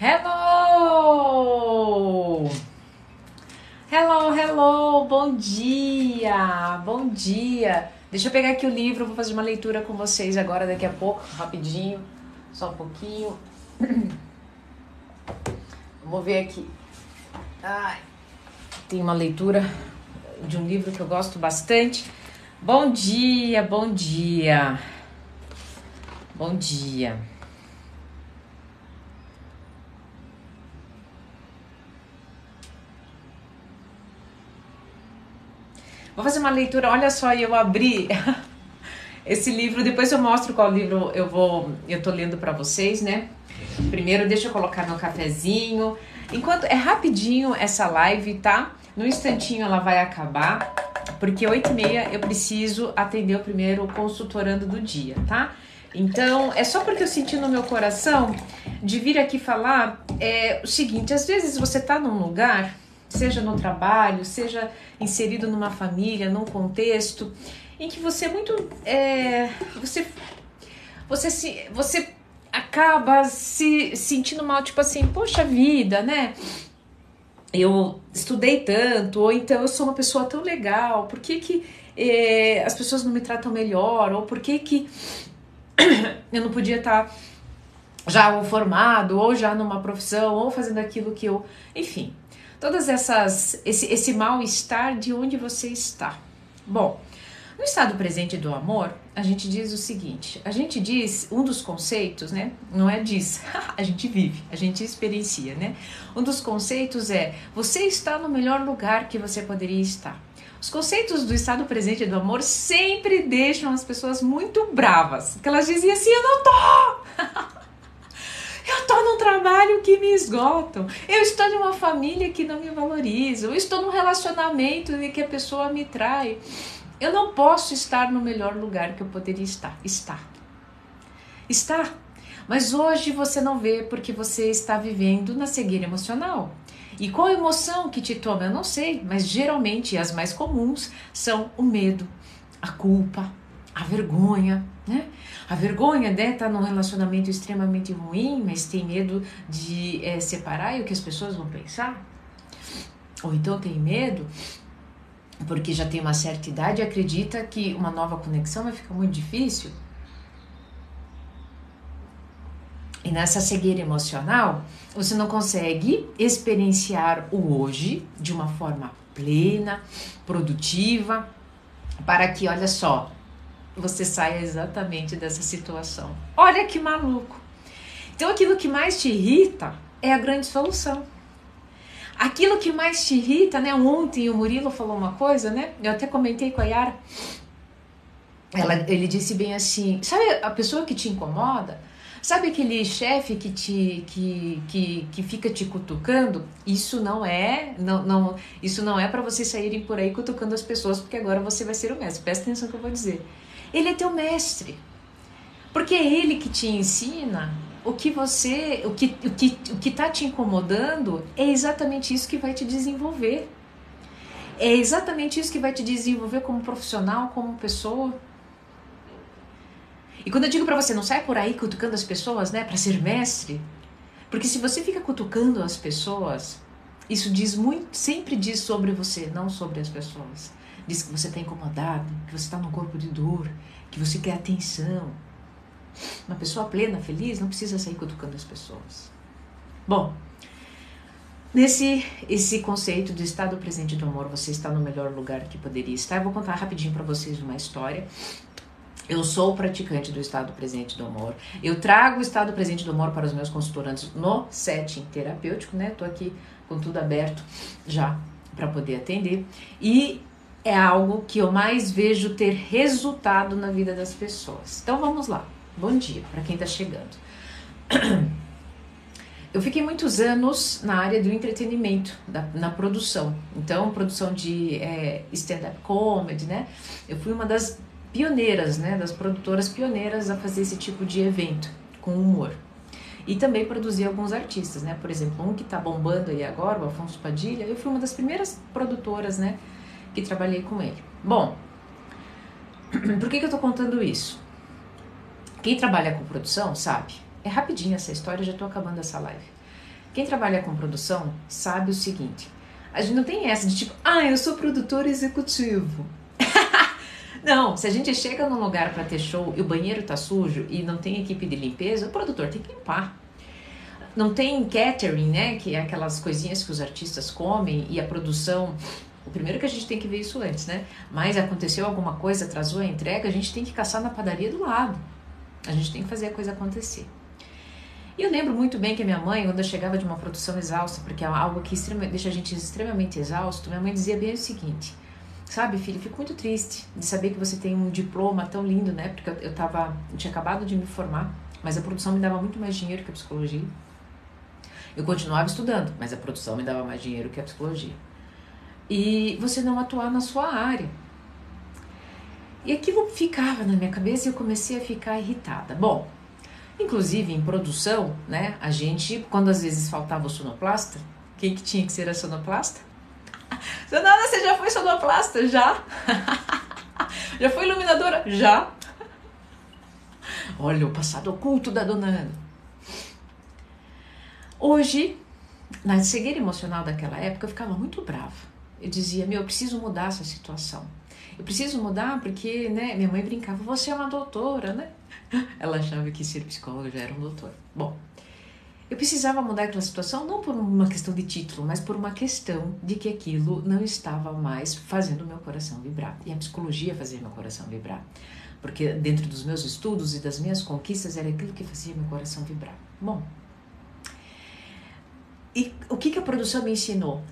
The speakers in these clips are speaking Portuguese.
Hello! Hello, hello! Bom dia! Bom dia! Deixa eu pegar aqui o livro, vou fazer uma leitura com vocês agora daqui a pouco, rapidinho, só um pouquinho. Vamos ver aqui. Ai, tem uma leitura de um livro que eu gosto bastante. Bom dia, bom dia. Bom dia. Vou fazer uma leitura. Olha só, eu abri esse livro. Depois eu mostro qual livro eu vou. Eu tô lendo para vocês, né? Primeiro, deixa eu colocar meu cafezinho. Enquanto é rapidinho essa live, tá? No instantinho ela vai acabar, porque 8 e meia eu preciso atender o primeiro consultorando do dia, tá? Então, é só porque eu senti no meu coração de vir aqui falar é, o seguinte: às vezes você tá num lugar seja no trabalho, seja inserido numa família, num contexto em que você é muito é, você você se você acaba se sentindo mal, tipo assim, poxa vida, né? Eu estudei tanto, ou então eu sou uma pessoa tão legal, por que, que é, as pessoas não me tratam melhor? Ou por que, que eu não podia estar tá já ou formado, ou já numa profissão, ou fazendo aquilo que eu. Enfim, todas essas esse, esse mal-estar de onde você está. Bom, no estado presente do amor, a gente diz o seguinte: a gente diz um dos conceitos, né? Não é diz, a gente vive, a gente experiencia, né? Um dos conceitos é você está no melhor lugar que você poderia estar. Os conceitos do estado presente do amor sempre deixam as pessoas muito bravas, porque elas diziam assim: eu não tô. Trabalho que me esgotam. Eu estou numa família que não me valoriza. Eu estou num relacionamento em que a pessoa me trai. Eu não posso estar no melhor lugar que eu poderia estar. Está. Está. Mas hoje você não vê porque você está vivendo na cegueira emocional. E qual emoção que te toma? Eu não sei, mas geralmente as mais comuns são o medo, a culpa, a vergonha, né? A vergonha, né, tá num relacionamento extremamente ruim, mas tem medo de é, separar e o que as pessoas vão pensar. Ou então tem medo porque já tem uma certa idade e acredita que uma nova conexão vai ficar muito difícil. E nessa cegueira emocional, você não consegue experienciar o hoje de uma forma plena, produtiva, para que, olha só, você saia exatamente dessa situação. Olha que maluco. Então, aquilo que mais te irrita é a grande solução. Aquilo que mais te irrita, né? Ontem o Murilo falou uma coisa, né? Eu até comentei com a Yara. Ela, ele disse bem assim: sabe a pessoa que te incomoda? Sabe aquele chefe que te que, que, que fica te cutucando? Isso não é não, não isso não é para vocês saírem por aí cutucando as pessoas, porque agora você vai ser o mestre. Presta atenção que eu vou dizer. Ele é teu mestre. Porque é ele que te ensina o que você, o que o que o que tá te incomodando é exatamente isso que vai te desenvolver. É exatamente isso que vai te desenvolver como profissional, como pessoa. E quando eu digo para você não sai por aí cutucando as pessoas, né, para ser mestre, porque se você fica cutucando as pessoas, isso diz muito, sempre diz sobre você, não sobre as pessoas. Diz que você está incomodado, que você está num corpo de dor, que você quer atenção, uma pessoa plena, feliz, não precisa sair cutucando as pessoas. Bom, nesse esse conceito do estado presente do amor, você está no melhor lugar que poderia estar. Eu vou contar rapidinho para vocês uma história. Eu sou praticante do estado presente do amor. Eu trago o estado presente do amor para os meus consultorantes no setting terapêutico, né? Tô aqui com tudo aberto já para poder atender. E é algo que eu mais vejo ter resultado na vida das pessoas. Então vamos lá. Bom dia para quem está chegando. Eu fiquei muitos anos na área do entretenimento, da, na produção. Então, produção de é, stand-up comedy, né? Eu fui uma das pioneiras, né? Das produtoras pioneiras a fazer esse tipo de evento com humor. E também produzi alguns artistas, né? Por exemplo, um que está bombando aí agora, o Afonso Padilha. Eu fui uma das primeiras produtoras, né? Que trabalhei com ele. Bom, por que, que eu estou contando isso? Quem trabalha com produção sabe. É rapidinho essa história, já estou acabando essa live. Quem trabalha com produção sabe o seguinte: a gente não tem essa de tipo, ah, eu sou produtor executivo. não, se a gente chega num lugar para ter show e o banheiro tá sujo e não tem equipe de limpeza, o produtor tem que limpar. Não tem catering, né? Que é aquelas coisinhas que os artistas comem e a produção. O primeiro que a gente tem que ver isso antes, né? Mas aconteceu alguma coisa, atrasou a entrega, a gente tem que caçar na padaria do lado. A gente tem que fazer a coisa acontecer. E eu lembro muito bem que a minha mãe, quando eu chegava de uma produção exausta, porque é algo que deixa a gente extremamente exausto, minha mãe dizia bem o seguinte: Sabe, filho, fico muito triste de saber que você tem um diploma tão lindo, né? Porque eu, tava, eu tinha acabado de me formar, mas a produção me dava muito mais dinheiro que a psicologia. Eu continuava estudando, mas a produção me dava mais dinheiro que a psicologia. E você não atuar na sua área. E aquilo ficava na minha cabeça e eu comecei a ficar irritada. Bom, Inclusive em produção, né? A gente, quando às vezes faltava o sonoplasta, quem que tinha que ser a sonoplasta? Sonora, você já foi sonoplasta? Já? já foi iluminadora? Já? Olha o passado oculto da dona Ana. Hoje, na cegueira emocional daquela época, eu ficava muito brava. Eu dizia, meu, eu preciso mudar essa situação. Eu preciso mudar porque, né, minha mãe brincava, você é uma doutora, né? Ela achava que ser psicóloga já era um doutor. Bom, eu precisava mudar aquela situação não por uma questão de título, mas por uma questão de que aquilo não estava mais fazendo meu coração vibrar. E a psicologia fazia meu coração vibrar. Porque dentro dos meus estudos e das minhas conquistas era aquilo que fazia meu coração vibrar. Bom, e o que, que a produção me ensinou?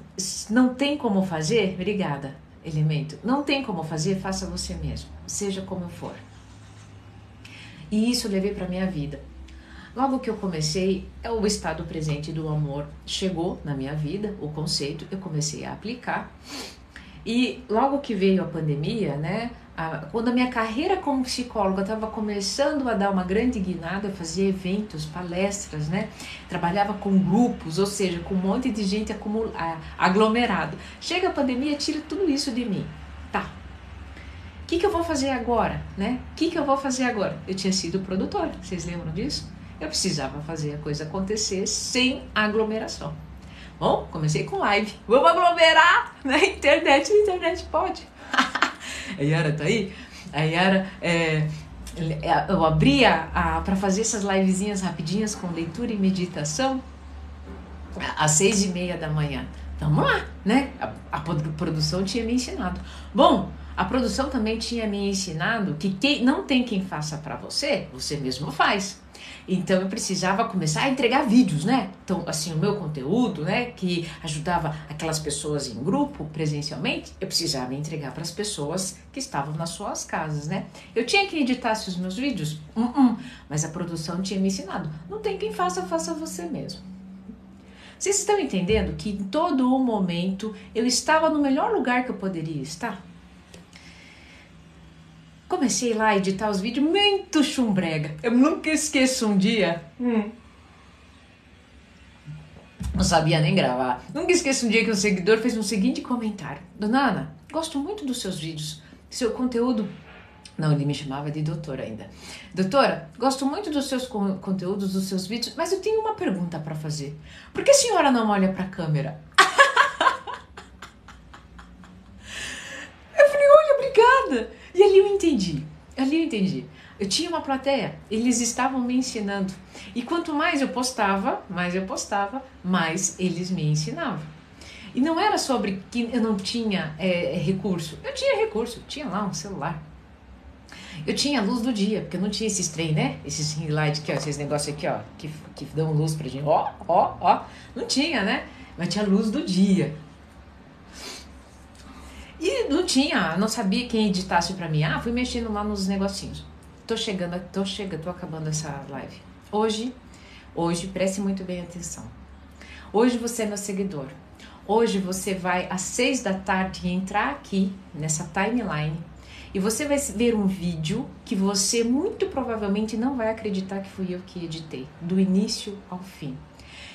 Não tem como fazer? Obrigada, elemento. Não tem como fazer? Faça você mesmo, seja como for. E isso eu levei para minha vida. Logo que eu comecei, é o estado presente do amor chegou na minha vida, o conceito, eu comecei a aplicar. E logo que veio a pandemia, né, quando a minha carreira como psicóloga estava começando a dar uma grande guinada, eu fazia eventos, palestras, né, trabalhava com grupos, ou seja, com um monte de gente aglomerado. Chega a pandemia, tira tudo isso de mim. Tá, o que, que eu vou fazer agora, né? O que, que eu vou fazer agora? Eu tinha sido produtora, vocês lembram disso? Eu precisava fazer a coisa acontecer sem aglomeração. Bom, comecei com live. Vamos aglomerar na internet. A internet pode. A Yara tá aí? A Yara, é, é eu abria para fazer essas livezinhas rapidinhas com leitura e meditação às seis e meia da manhã. Vamos lá, né? A, a produção tinha me ensinado. Bom, a produção também tinha me ensinado que quem, não tem quem faça para você, você mesmo faz. Então eu precisava começar a entregar vídeos, né? Então, assim, o meu conteúdo, né, que ajudava aquelas pessoas em grupo presencialmente, eu precisava entregar para as pessoas que estavam nas suas casas, né? Eu tinha que editar os meus vídeos, uh -uh, mas a produção tinha me ensinado, não tem quem faça, faça você mesmo. Vocês estão entendendo que em todo o momento eu estava no melhor lugar que eu poderia estar? Comecei lá a editar os vídeos muito chumbrega. Eu nunca esqueço um dia. Hum. Não sabia nem gravar. Nunca esqueço um dia que um seguidor fez um seguinte comentário: Dona Ana, gosto muito dos seus vídeos. Seu conteúdo. Não, ele me chamava de doutora ainda. Doutora, gosto muito dos seus conteúdos, dos seus vídeos, mas eu tenho uma pergunta para fazer. Por que a senhora não olha para a câmera? eu falei: olha, obrigada. E ali eu entendi. Ali eu entendi. Eu tinha uma plateia, eles estavam me ensinando. E quanto mais eu postava, mais eu postava, mais eles me ensinavam. E não era sobre que eu não tinha é, recurso. Eu tinha recurso, tinha lá um celular. Eu tinha luz do dia, porque eu não tinha esses trem, né? Esses ring light aqui, ó, esses negócios aqui, ó, que, que dão luz pra gente. Ó, ó, ó. Não tinha, né? Mas tinha luz do dia. E não tinha, não sabia quem editasse para mim. Ah, fui mexendo lá nos negocinhos. Tô chegando, tô chegando, tô acabando essa live. Hoje, hoje, preste muito bem atenção. Hoje você é meu seguidor. Hoje você vai às seis da tarde entrar aqui nessa timeline e você vai ver um vídeo que você muito provavelmente não vai acreditar que fui eu que editei, do início ao fim,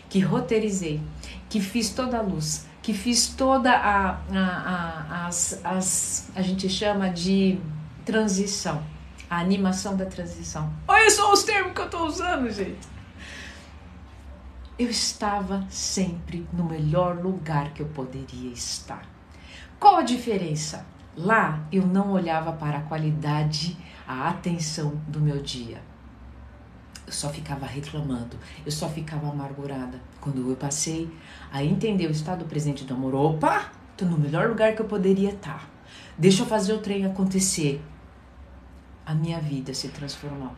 que roteirizei, que fiz toda a luz, que fiz toda a, a, a, as, as, a gente chama de transição, a animação da transição. Olha só os termos que eu estou usando, gente. eu estava sempre no melhor lugar que eu poderia estar. Qual a diferença? Lá eu não olhava para a qualidade, a atenção do meu dia. Eu só ficava reclamando, eu só ficava amargurada. Quando eu passei a entender o estado presente do amor, opa, tô no melhor lugar que eu poderia estar. Deixa eu fazer o trem acontecer. A minha vida se transformou.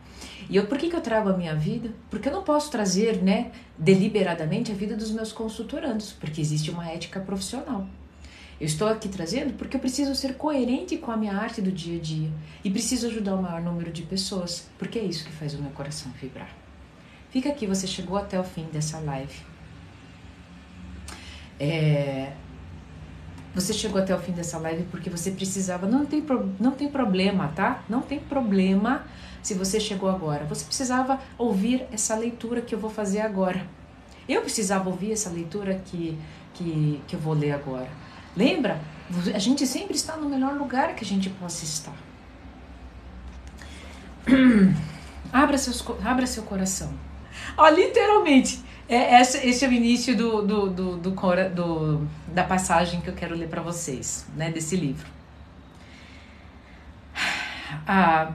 E eu, por que, que eu trago a minha vida? Porque eu não posso trazer, né, deliberadamente a vida dos meus consultorandos, porque existe uma ética profissional. Eu estou aqui trazendo porque eu preciso ser coerente com a minha arte do dia a dia e preciso ajudar o maior número de pessoas, porque é isso que faz o meu coração vibrar. Fica aqui, você chegou até o fim dessa live. É, você chegou até o fim dessa live porque você precisava. Não tem, não tem problema, tá? Não tem problema se você chegou agora. Você precisava ouvir essa leitura que eu vou fazer agora. Eu precisava ouvir essa leitura que, que, que eu vou ler agora. Lembra? A gente sempre está no melhor lugar que a gente possa estar. abra, seus, abra seu coração. Ó, literalmente, é, esse, esse é o início do, do, do, do, do da passagem que eu quero ler para vocês, né, desse livro. Ah,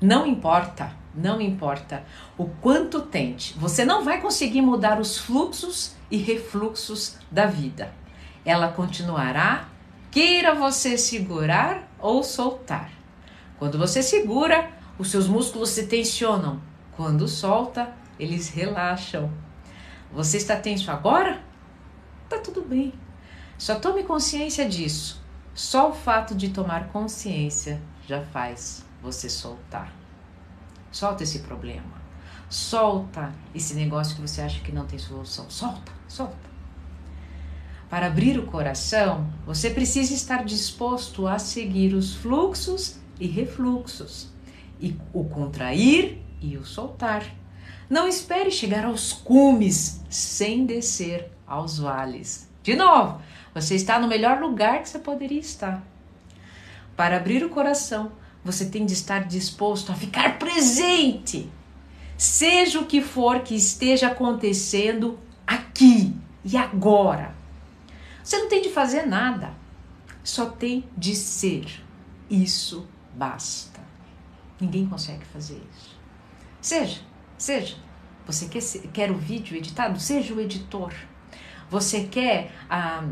não importa, não importa o quanto tente, você não vai conseguir mudar os fluxos e refluxos da vida. Ela continuará, queira você segurar ou soltar. Quando você segura, os seus músculos se tensionam. Quando solta, eles relaxam. Você está tenso agora? Tá tudo bem. Só tome consciência disso. Só o fato de tomar consciência já faz você soltar. Solta esse problema. Solta esse negócio que você acha que não tem solução. Solta, solta. Para abrir o coração, você precisa estar disposto a seguir os fluxos e refluxos, e o contrair e o soltar. Não espere chegar aos cumes sem descer aos vales. De novo, você está no melhor lugar que você poderia estar. Para abrir o coração, você tem de estar disposto a ficar presente. Seja o que for que esteja acontecendo aqui e agora. Você não tem de fazer nada, só tem de ser. Isso basta. Ninguém consegue fazer isso. Seja Seja, você quer, quer o vídeo editado? Seja o editor. Você quer a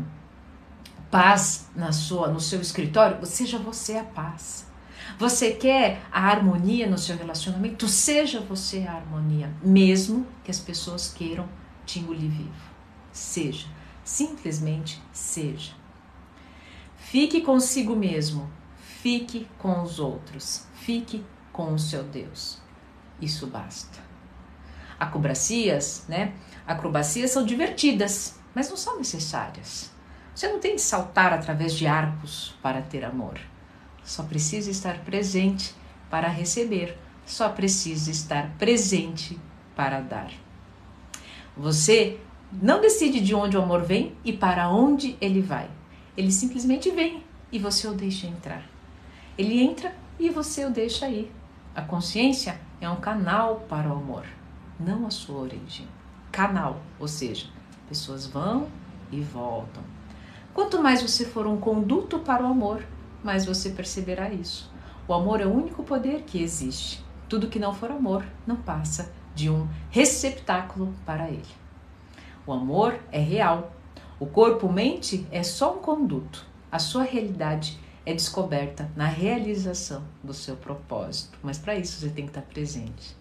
paz na sua, no seu escritório? Seja você a paz. Você quer a harmonia no seu relacionamento? Seja você a harmonia, mesmo que as pessoas queiram te engolir vivo. Seja, simplesmente seja. Fique consigo mesmo, fique com os outros, fique com o seu Deus. Isso basta acrobacias, né? Acrobacias são divertidas, mas não são necessárias. Você não tem de saltar através de arcos para ter amor. Só precisa estar presente para receber. Só precisa estar presente para dar. Você não decide de onde o amor vem e para onde ele vai. Ele simplesmente vem e você o deixa entrar. Ele entra e você o deixa ir. A consciência é um canal para o amor não a sua origem. Canal, ou seja, pessoas vão e voltam. Quanto mais você for um conduto para o amor, mais você perceberá isso. O amor é o único poder que existe. Tudo que não for amor não passa de um receptáculo para ele. O amor é real. O corpo-mente é só um conduto. A sua realidade é descoberta na realização do seu propósito. Mas para isso você tem que estar presente.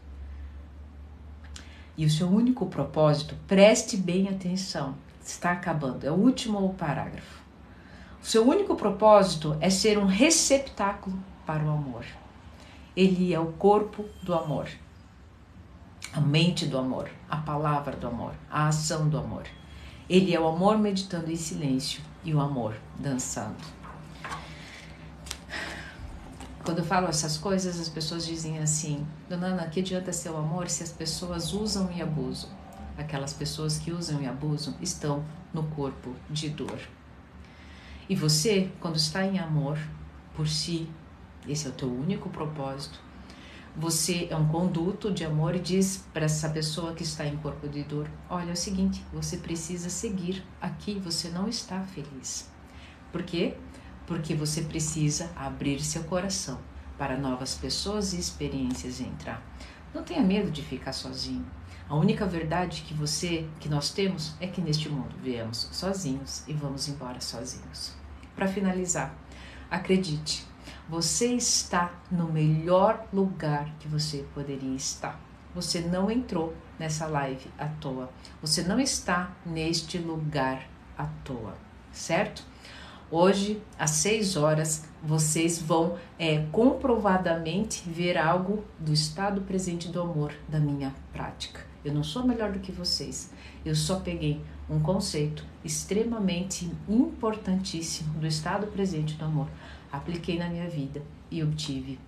E o seu único propósito, preste bem atenção, está acabando, é o último parágrafo. Seu único propósito é ser um receptáculo para o amor. Ele é o corpo do amor, a mente do amor, a palavra do amor, a ação do amor. Ele é o amor meditando em silêncio e o amor dançando. Quando eu falo essas coisas, as pessoas dizem assim: Dona Ana, que adianta ser o amor se as pessoas usam e abusam? Aquelas pessoas que usam e abusam estão no corpo de dor. E você, quando está em amor por si, esse é o teu único propósito, você é um conduto de amor e diz para essa pessoa que está em corpo de dor: olha, é o seguinte, você precisa seguir aqui, você não está feliz. Por quê? Porque você precisa abrir seu coração para novas pessoas e experiências entrar. Não tenha medo de ficar sozinho. A única verdade que você, que nós temos, é que neste mundo viemos sozinhos e vamos embora sozinhos. Para finalizar, acredite, você está no melhor lugar que você poderia estar. Você não entrou nessa live à toa. Você não está neste lugar à toa, certo? Hoje, às 6 horas, vocês vão é, comprovadamente ver algo do estado presente do amor da minha prática. Eu não sou melhor do que vocês. Eu só peguei um conceito extremamente importantíssimo do estado presente do amor, apliquei na minha vida e obtive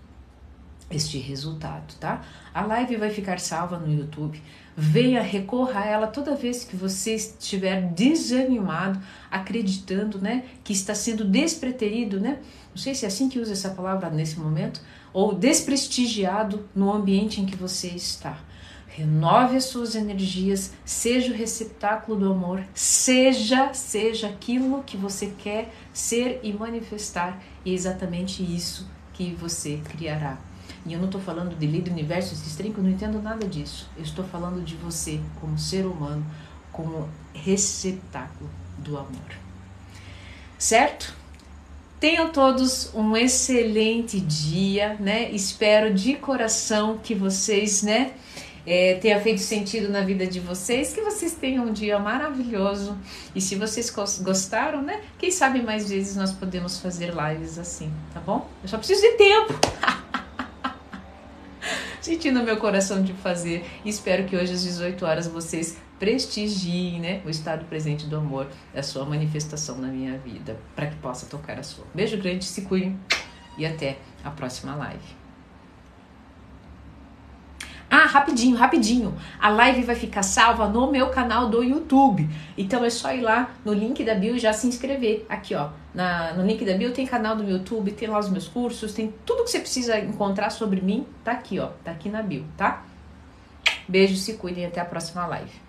este resultado, tá? A live vai ficar salva no YouTube. Venha, recorra a ela toda vez que você estiver desanimado, acreditando, né, que está sendo despreterido, né? Não sei se é assim que usa essa palavra nesse momento, ou desprestigiado no ambiente em que você está. Renove as suas energias, seja o receptáculo do amor, seja, seja aquilo que você quer ser e manifestar, e é exatamente isso que você criará. E eu não estou falando de lei do universo, que eu não entendo nada disso. Eu estou falando de você como ser humano, como receptáculo do amor. Certo? Tenham todos um excelente dia, né? Espero de coração que vocês, né? É, tenha feito sentido na vida de vocês, que vocês tenham um dia maravilhoso. E se vocês gostaram, né? Quem sabe mais vezes nós podemos fazer lives assim, tá bom? Eu só preciso de tempo. Sentindo meu coração de fazer. Espero que hoje às 18 horas vocês prestigiem né, o estado presente do amor, a sua manifestação na minha vida, para que possa tocar a sua. Beijo grande, se cuidem e até a próxima live. Rapidinho, rapidinho. A live vai ficar salva no meu canal do YouTube. Então é só ir lá no link da bio e já se inscrever. Aqui, ó. Na, no link da bio tem canal do YouTube, tem lá os meus cursos, tem tudo que você precisa encontrar sobre mim. Tá aqui, ó. Tá aqui na bio, tá? Beijo, se cuidem até a próxima live.